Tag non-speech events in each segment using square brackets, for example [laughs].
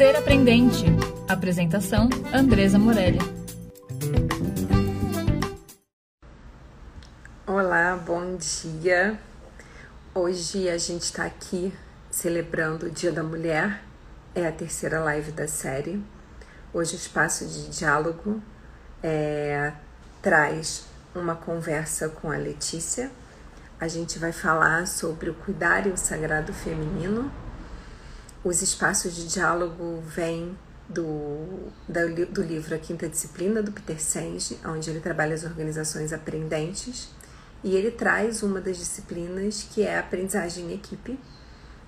Ser Aprendente. Apresentação: Andresa Morelli. Olá, bom dia. Hoje a gente está aqui celebrando o Dia da Mulher. É a terceira live da série. Hoje o espaço de diálogo é, traz uma conversa com a Letícia. A gente vai falar sobre o cuidar e o sagrado feminino. Os espaços de diálogo vêm do, do livro A Quinta Disciplina, do Peter Senge, onde ele trabalha as organizações aprendentes. E ele traz uma das disciplinas que é a aprendizagem em equipe.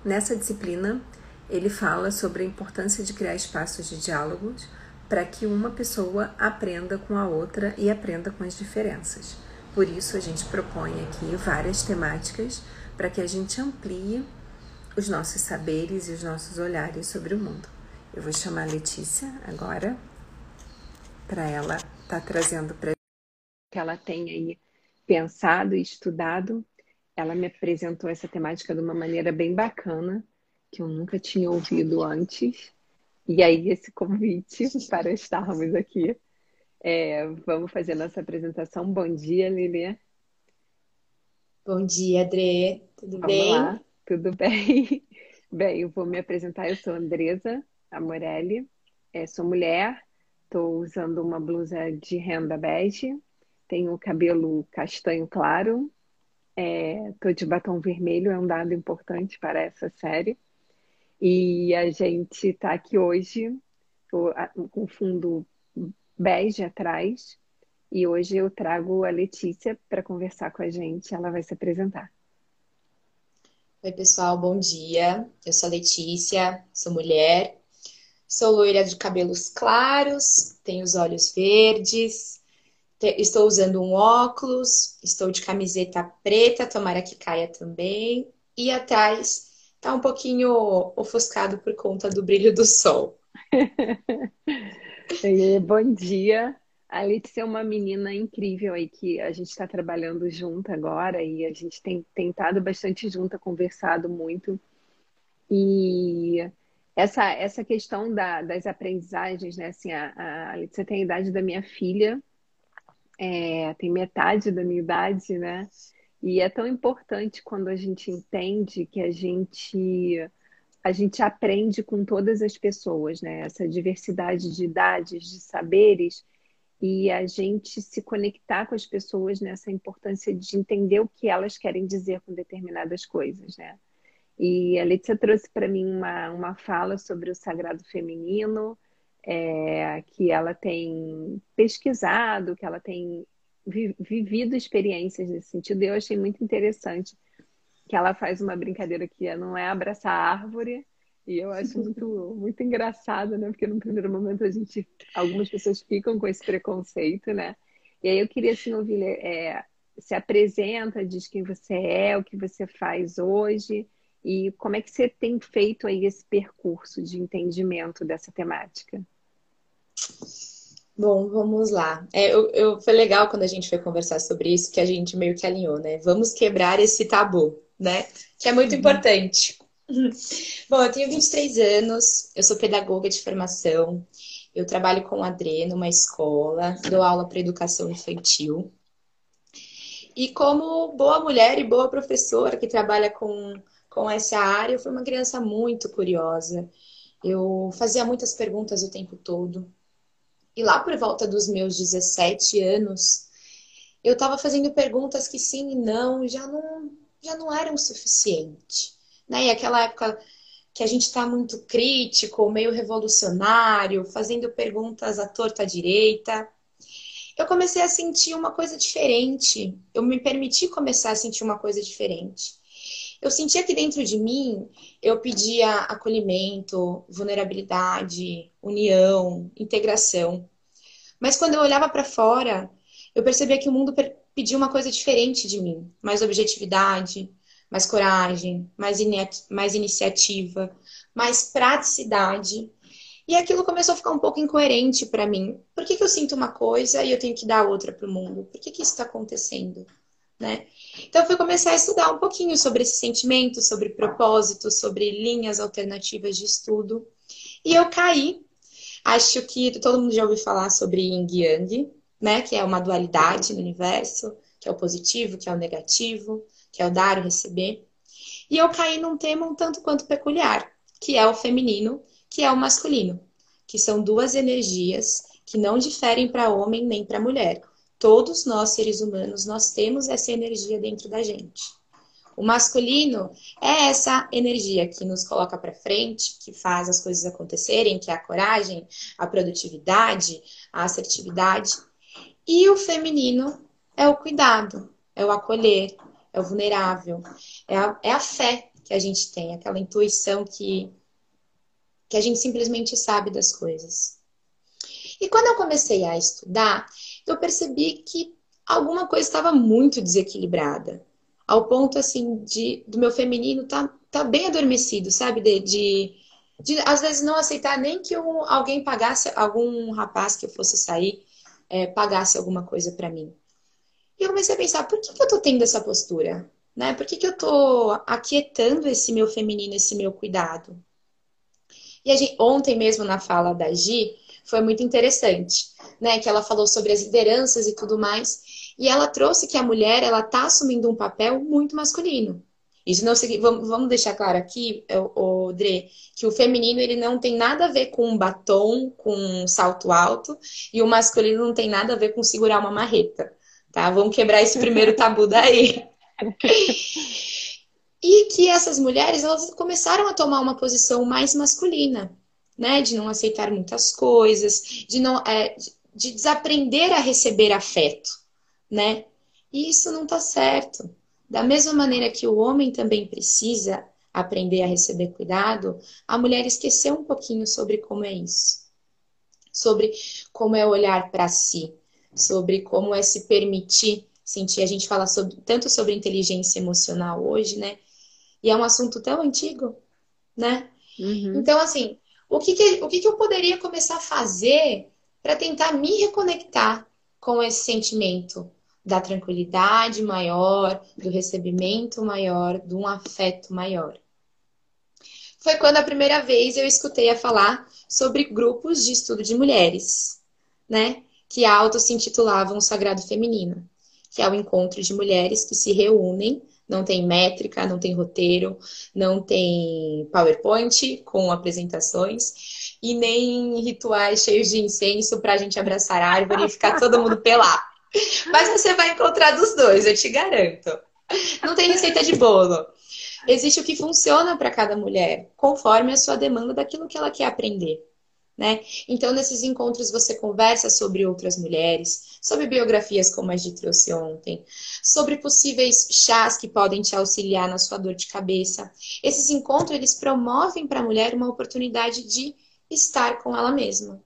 Nessa disciplina, ele fala sobre a importância de criar espaços de diálogos para que uma pessoa aprenda com a outra e aprenda com as diferenças. Por isso, a gente propõe aqui várias temáticas para que a gente amplie os nossos saberes e os nossos olhares sobre o mundo. Eu vou chamar a Letícia agora para ela estar tá trazendo para que ela tenha aí pensado e estudado. Ela me apresentou essa temática de uma maneira bem bacana, que eu nunca tinha ouvido antes. E aí, esse convite [laughs] para estarmos aqui. É, vamos fazer nossa apresentação. Bom dia, Lili. Bom dia, Adrê. Tudo vamos bem? Lá. Tudo [laughs] bem? Bem, eu vou me apresentar. Eu sou Andresa Amorelli. É, sou mulher. Estou usando uma blusa de renda bege. Tenho cabelo castanho claro. Estou é, de batom vermelho. É um dado importante para essa série. E a gente está aqui hoje com fundo bege atrás. E hoje eu trago a Letícia para conversar com a gente. Ela vai se apresentar. Oi, pessoal, bom dia. Eu sou a Letícia, sou mulher, sou loira de cabelos claros, tenho os olhos verdes, estou usando um óculos, estou de camiseta preta, tomara que caia também. E atrás tá um pouquinho ofuscado por conta do brilho do sol. [laughs] Bom dia. A Letícia é uma menina incrível aí que a gente está trabalhando junto agora e a gente tem tentado bastante junto, conversado muito. E essa, essa questão da, das aprendizagens, né? Assim, a, a Letícia tem a idade da minha filha, é, tem metade da minha idade, né? E é tão importante quando a gente entende que a gente a gente aprende com todas as pessoas, né? Essa diversidade de idades, de saberes, e a gente se conectar com as pessoas nessa importância de entender o que elas querem dizer com determinadas coisas, né? E a Letícia trouxe para mim uma, uma fala sobre o sagrado feminino, é, que ela tem pesquisado, que ela tem vivido experiências nesse sentido, e eu achei muito interessante que ela faz uma brincadeira que não é abraçar a árvore, e eu acho muito, muito engraçado, né? Porque no primeiro momento a gente, algumas pessoas ficam com esse preconceito, né? E aí eu queria assim ouvir, é, se apresenta, diz quem você é, o que você faz hoje e como é que você tem feito aí esse percurso de entendimento dessa temática. Bom, vamos lá. É, eu, eu, foi legal quando a gente foi conversar sobre isso, que a gente meio que alinhou, né? Vamos quebrar esse tabu, né? Que é muito uhum. importante. [laughs] Bom, eu tenho 23 anos, eu sou pedagoga de formação, eu trabalho com a Adre numa escola, dou aula para educação infantil. E como boa mulher e boa professora que trabalha com, com essa área, eu fui uma criança muito curiosa. Eu fazia muitas perguntas o tempo todo, e lá por volta dos meus 17 anos, eu estava fazendo perguntas que sim e não já não, já não eram suficiente. Né? E aquela época que a gente está muito crítico, meio revolucionário, fazendo perguntas à torta à direita, eu comecei a sentir uma coisa diferente. Eu me permiti começar a sentir uma coisa diferente. Eu sentia que dentro de mim eu pedia acolhimento, vulnerabilidade, união, integração. Mas quando eu olhava para fora, eu percebia que o mundo pedia uma coisa diferente de mim, mais objetividade, mais coragem, mais, mais iniciativa, mais praticidade. E aquilo começou a ficar um pouco incoerente para mim. Por que, que eu sinto uma coisa e eu tenho que dar outra para o mundo? Por que, que isso está acontecendo? Né? Então, eu fui começar a estudar um pouquinho sobre esse sentimento, sobre propósito, sobre linhas alternativas de estudo. E eu caí. Acho que todo mundo já ouviu falar sobre Yin Yang, né? Que é uma dualidade no universo, que é o positivo, que é o negativo, que é o dar e receber. E eu caí num tema um tanto quanto peculiar, que é o feminino, que é o masculino, que são duas energias que não diferem para homem nem para mulher. Todos nós, seres humanos, nós temos essa energia dentro da gente. O masculino é essa energia que nos coloca para frente, que faz as coisas acontecerem, que é a coragem, a produtividade, a assertividade. E o feminino é o cuidado, é o acolher, é o vulnerável, é a, é a fé que a gente tem, aquela intuição que, que a gente simplesmente sabe das coisas. E quando eu comecei a estudar, eu percebi que alguma coisa estava muito desequilibrada ao ponto assim de do meu feminino tá, tá bem adormecido, sabe? De, de, de às vezes não aceitar nem que eu, alguém pagasse, algum rapaz que eu fosse sair, é, pagasse alguma coisa para mim. E eu comecei a pensar, por que, que eu tô tendo essa postura? Né? Por que, que eu tô aquietando esse meu feminino, esse meu cuidado? E gente, ontem mesmo na fala da Gi, foi muito interessante, né? Que ela falou sobre as lideranças e tudo mais. E ela trouxe que a mulher ela está assumindo um papel muito masculino. Isso não vamos deixar claro aqui, o Dre, que o feminino ele não tem nada a ver com um batom, com um salto alto, e o masculino não tem nada a ver com segurar uma marreta, tá? Vamos quebrar esse primeiro tabu daí. [laughs] e que essas mulheres elas começaram a tomar uma posição mais masculina, né? De não aceitar muitas coisas, de não é, de desaprender a receber afeto né? E isso não está certo. Da mesma maneira que o homem também precisa aprender a receber cuidado, a mulher esqueceu um pouquinho sobre como é isso. Sobre como é olhar para si, sobre como é se permitir sentir. A gente fala sobre, tanto sobre inteligência emocional hoje, né? E é um assunto tão antigo, né? Uhum. Então, assim, o que, que, o que, que eu poderia começar a fazer para tentar me reconectar com esse sentimento? da tranquilidade maior, do recebimento maior, de um afeto maior. Foi quando a primeira vez eu escutei a falar sobre grupos de estudo de mulheres, né? Que auto se intitulavam Sagrado Feminino, que é o encontro de mulheres que se reúnem não tem métrica, não tem roteiro, não tem PowerPoint com apresentações e nem rituais cheios de incenso para a gente abraçar a árvore e ficar todo mundo pelado. Mas você vai encontrar dos dois, eu te garanto. Não tem receita de bolo. Existe o que funciona para cada mulher, conforme a sua demanda daquilo que ela quer aprender. Né? Então, nesses encontros, você conversa sobre outras mulheres, sobre biografias como a gente trouxe ontem, sobre possíveis chás que podem te auxiliar na sua dor de cabeça. Esses encontros, eles promovem para a mulher uma oportunidade de estar com ela mesma.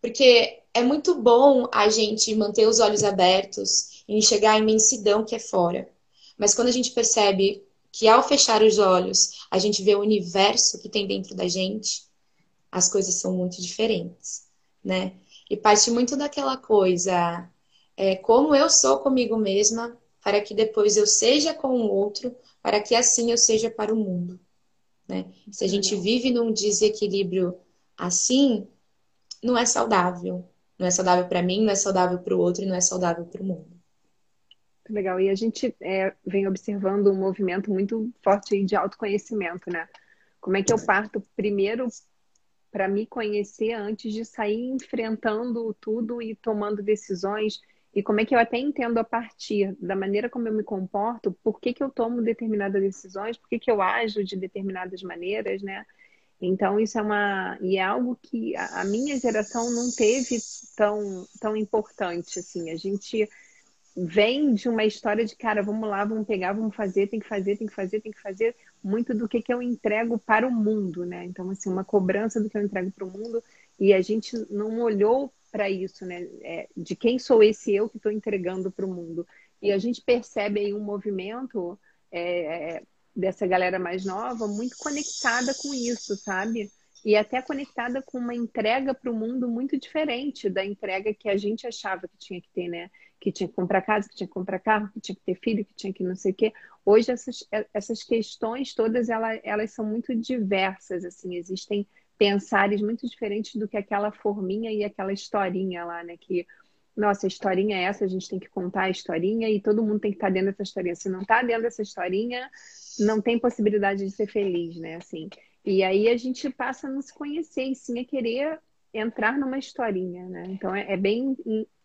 Porque é muito bom a gente manter os olhos abertos e enxergar a imensidão que é fora. Mas quando a gente percebe que ao fechar os olhos, a gente vê o universo que tem dentro da gente, as coisas são muito diferentes, né? E parte muito daquela coisa, é, como eu sou comigo mesma, para que depois eu seja com o outro, para que assim eu seja para o mundo, né? Se a gente vive num desequilíbrio assim, não é saudável, não é saudável para mim, não é saudável para o outro e não é saudável para o mundo. Legal. E a gente é, vem observando um movimento muito forte de autoconhecimento, né? Como é que eu parto primeiro para me conhecer antes de sair enfrentando tudo e tomando decisões? E como é que eu até entendo a partir da maneira como eu me comporto, por que, que eu tomo determinadas decisões, por que, que eu ajo de determinadas maneiras, né? Então, isso é uma. E é algo que a minha geração não teve tão, tão importante. Assim. A gente vem de uma história de, cara, vamos lá, vamos pegar, vamos fazer, tem que fazer, tem que fazer, tem que fazer, muito do que, que eu entrego para o mundo, né? Então, assim, uma cobrança do que eu entrego para o mundo, e a gente não olhou para isso, né? É, de quem sou esse eu que estou entregando para o mundo. E a gente percebe aí um movimento é, dessa galera mais nova muito conectada com isso, sabe? E até conectada com uma entrega para o mundo muito diferente da entrega que a gente achava que tinha que ter, né? Que tinha que comprar casa, que tinha que comprar carro, que tinha que ter filho, que tinha que não sei o quê. Hoje essas, essas questões todas elas, elas são muito diversas, assim, existem pensares muito diferentes do que aquela forminha e aquela historinha lá, né? Que, nossa, a historinha é essa, a gente tem que contar a historinha e todo mundo tem que estar tá dentro dessa historinha. Se não está dentro dessa historinha, não tem possibilidade de ser feliz, né? Assim. E aí a gente passa a não se conhecer e sim a querer entrar numa historinha, né? Então é, é bem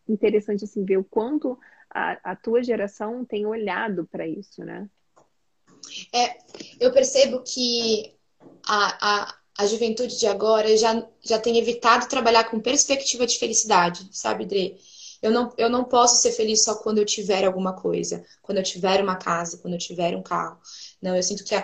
interessante assim ver o quanto a, a tua geração tem olhado para isso, né? É, eu percebo que a, a, a juventude de agora já, já tem evitado trabalhar com perspectiva de felicidade, sabe, Dre? Eu não, eu não posso ser feliz só quando eu tiver alguma coisa, quando eu tiver uma casa, quando eu tiver um carro. Não, eu sinto que a,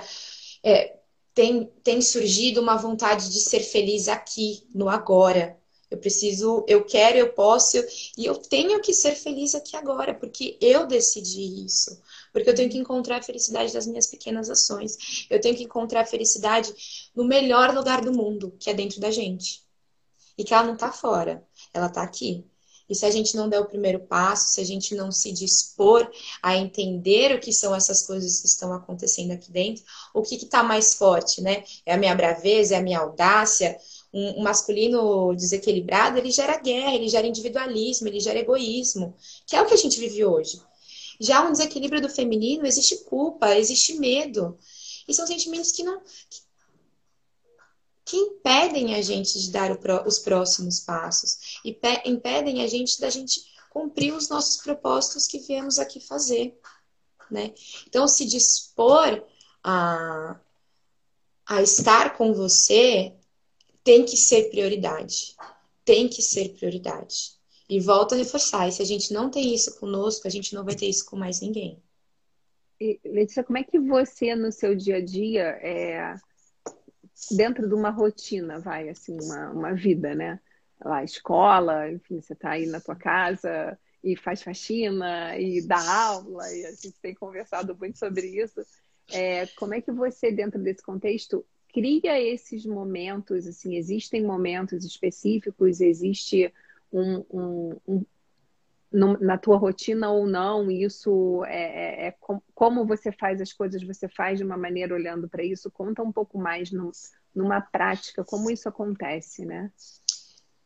é, tem, tem surgido uma vontade de ser feliz aqui, no agora. Eu preciso, eu quero, eu posso, e eu tenho que ser feliz aqui agora, porque eu decidi isso. Porque eu tenho que encontrar a felicidade das minhas pequenas ações. Eu tenho que encontrar a felicidade no melhor lugar do mundo, que é dentro da gente. E que ela não está fora, ela está aqui. E se a gente não der o primeiro passo, se a gente não se dispor a entender o que são essas coisas que estão acontecendo aqui dentro, o que está mais forte, né? É a minha braveza, é a minha audácia. Um, masculino desequilibrado, ele gera guerra, ele gera individualismo, ele gera egoísmo, que é o que a gente vive hoje. Já um desequilíbrio do feminino, existe culpa, existe medo. E são sentimentos que não, que impedem a gente de dar os próximos passos e impedem a gente da gente cumprir os nossos propósitos que viemos aqui fazer, né? Então, se dispor a, a estar com você tem que ser prioridade, tem que ser prioridade. E volto a reforçar, e se a gente não tem isso conosco, a gente não vai ter isso com mais ninguém. E, Letícia, como é que você, no seu dia a dia, é, dentro de uma rotina, vai, assim, uma, uma vida, né? Lá, escola, enfim, você está aí na tua casa e faz faxina e dá aula, e a gente tem conversado muito sobre isso. É, como é que você, dentro desse contexto, cria esses momentos, assim, existem momentos específicos, existe um, um, um na tua rotina ou não, isso é, é, é como você faz as coisas, você faz de uma maneira olhando para isso, conta um pouco mais no, numa prática, como isso acontece, né?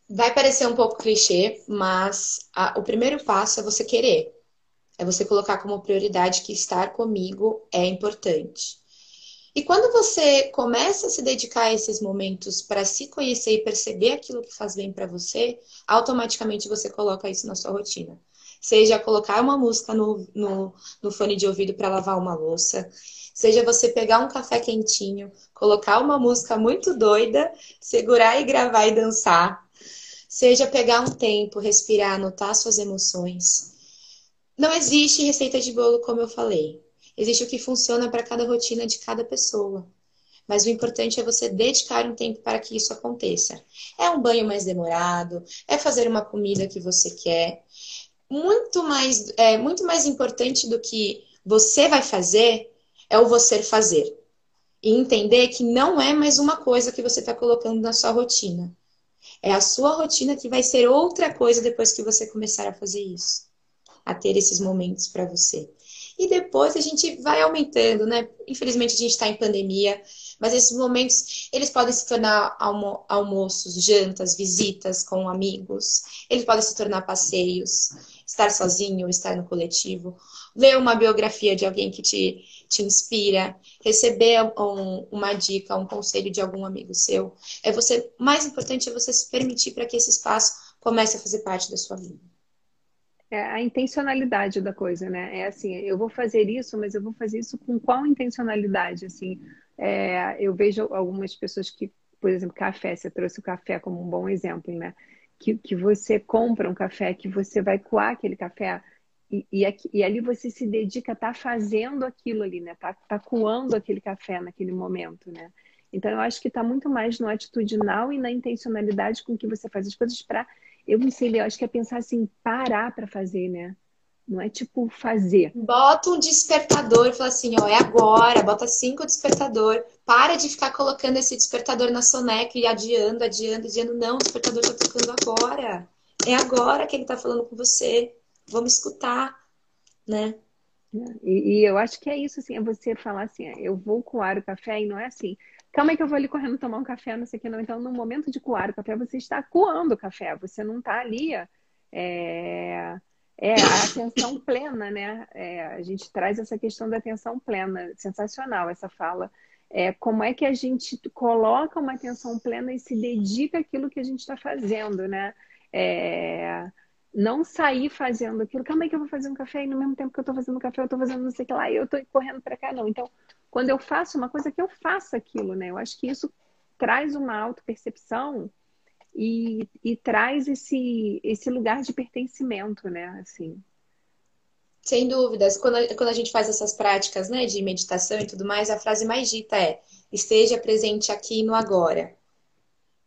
Vai parecer um pouco clichê, mas a, o primeiro passo é você querer. É você colocar como prioridade que estar comigo é importante. E quando você começa a se dedicar a esses momentos para se conhecer e perceber aquilo que faz bem para você, automaticamente você coloca isso na sua rotina. Seja colocar uma música no, no, no fone de ouvido para lavar uma louça, seja você pegar um café quentinho, colocar uma música muito doida, segurar e gravar e dançar, seja pegar um tempo, respirar, anotar suas emoções. Não existe receita de bolo, como eu falei. Existe o que funciona para cada rotina de cada pessoa. Mas o importante é você dedicar um tempo para que isso aconteça. É um banho mais demorado, é fazer uma comida que você quer. Muito mais, é, muito mais importante do que você vai fazer é o você fazer. E entender que não é mais uma coisa que você está colocando na sua rotina. É a sua rotina que vai ser outra coisa depois que você começar a fazer isso. A ter esses momentos para você. E depois a gente vai aumentando, né? Infelizmente a gente está em pandemia, mas esses momentos eles podem se tornar almo almoços, jantas, visitas com amigos, eles podem se tornar passeios, estar sozinho, estar no coletivo, ler uma biografia de alguém que te, te inspira, receber um, uma dica, um conselho de algum amigo seu. É você, mais importante é você se permitir para que esse espaço comece a fazer parte da sua vida é a intencionalidade da coisa, né? É assim, eu vou fazer isso, mas eu vou fazer isso com qual intencionalidade? Assim, é, eu vejo algumas pessoas que, por exemplo, café, você trouxe o café como um bom exemplo, né? Que, que você compra um café, que você vai coar aquele café e, e, aqui, e ali você se dedica a tá fazendo aquilo ali, né? Tá, tá coando aquele café naquele momento, né? Então, eu acho que está muito mais no atitudinal e na intencionalidade com que você faz as coisas para eu não sei, eu acho que é pensar assim, parar para fazer, né? Não é tipo fazer. Bota um despertador e fala assim, ó, é agora, bota cinco despertador. Para de ficar colocando esse despertador na soneca e adiando, adiando, adiando. Não, o despertador tá tocando agora. É agora que ele tá falando com você. Vamos escutar, né? E, e, eu acho que é isso, assim, é você falar assim, eu vou coar o café e não é assim, calma aí que eu vou ali correndo tomar um café, não sei o que, não. Então, no momento de coar o café, você está coando o café, você não está ali, é, é a atenção plena, né? É, a gente traz essa questão da atenção plena, sensacional essa fala. É, como é que a gente coloca uma atenção plena e se dedica àquilo que a gente está fazendo, né? É, não sair fazendo aquilo, calma aí que eu vou fazer um café e no mesmo tempo que eu estou fazendo café, eu estou fazendo não sei o que lá, e eu estou correndo para cá, não. Então, quando eu faço uma coisa, que eu faça aquilo, né? Eu acho que isso traz uma auto-percepção e, e traz esse, esse lugar de pertencimento, né? Assim. Sem dúvidas. Quando a, quando a gente faz essas práticas, né, de meditação e tudo mais, a frase mais dita é: esteja presente aqui no agora.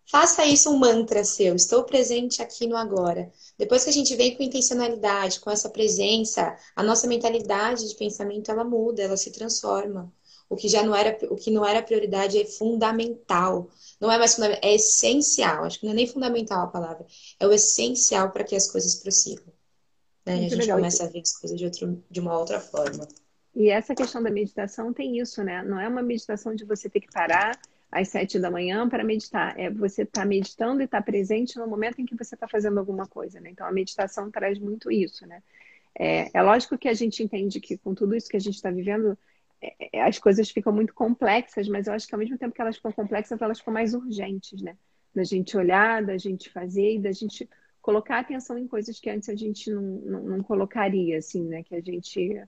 Faça isso um mantra seu. Estou presente aqui no agora. Depois que a gente vem com intencionalidade, com essa presença, a nossa mentalidade de pensamento ela muda, ela se transforma. O que já não era, o que não era prioridade é fundamental. Não é mais fundamental, é essencial. Acho que não é nem fundamental a palavra. É o essencial para que as coisas prossigam. Né? A gente legal. começa a ver as coisas de, outro, de uma outra forma. E essa questão da meditação tem isso, né? Não é uma meditação de você ter que parar às sete da manhã para meditar. É você estar tá meditando e estar tá presente no momento em que você está fazendo alguma coisa, né? Então a meditação traz muito isso, né? É, é lógico que a gente entende que com tudo isso que a gente está vivendo, as coisas ficam muito complexas, mas eu acho que ao mesmo tempo que elas ficam complexas, elas ficam mais urgentes, né? Da gente olhar, da gente fazer e da gente colocar atenção em coisas que antes a gente não, não, não colocaria, assim, né? Que a gente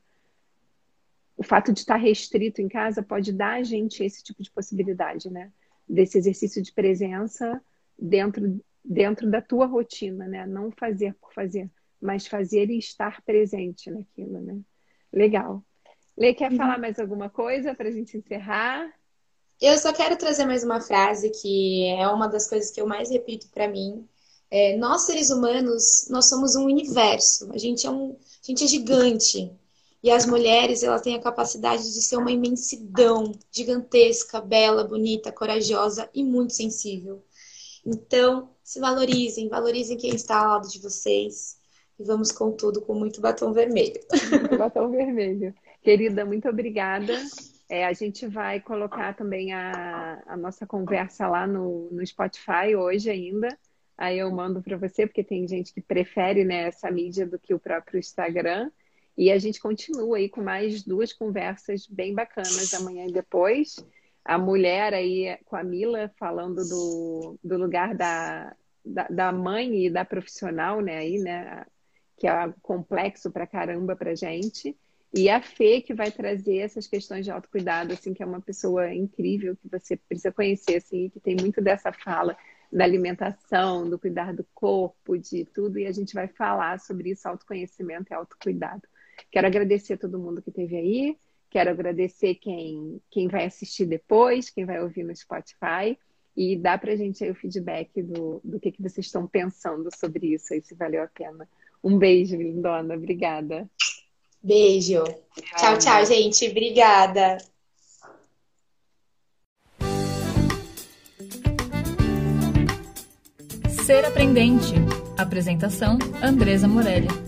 o fato de estar restrito em casa pode dar a gente esse tipo de possibilidade, né? Desse exercício de presença dentro, dentro da tua rotina, né? Não fazer por fazer, mas fazer e estar presente naquilo, né? Legal. Lê, quer uhum. falar mais alguma coisa para a gente encerrar? Eu só quero trazer mais uma frase que é uma das coisas que eu mais repito para mim. É, nós seres humanos, nós somos um universo. A gente é um, a gente é gigante. E as mulheres, elas têm a capacidade de ser uma imensidão, gigantesca, bela, bonita, corajosa e muito sensível. Então, se valorizem, valorizem quem está ao lado de vocês. E vamos com tudo, com muito batom vermelho. batom vermelho. Querida, muito obrigada. É, a gente vai colocar também a, a nossa conversa lá no, no Spotify hoje ainda. Aí eu mando para você, porque tem gente que prefere né, essa mídia do que o próprio Instagram. E a gente continua aí com mais duas conversas bem bacanas amanhã e depois. A mulher aí com a Mila falando do, do lugar da, da, da mãe e da profissional, né? Aí, né? Que é complexo pra caramba pra gente. E a Fê que vai trazer essas questões de autocuidado, assim, que é uma pessoa incrível que você precisa conhecer, assim, que tem muito dessa fala da alimentação, do cuidar do corpo, de tudo, e a gente vai falar sobre isso, autoconhecimento e autocuidado. Quero agradecer a todo mundo que esteve aí. Quero agradecer quem, quem vai assistir depois, quem vai ouvir no Spotify. E dá pra gente aí o feedback do, do que, que vocês estão pensando sobre isso aí, se valeu a pena. Um beijo, lindona. Obrigada. Beijo. Tchau, tchau, gente. Obrigada. Ser Aprendente. Apresentação: Andresa Morelli.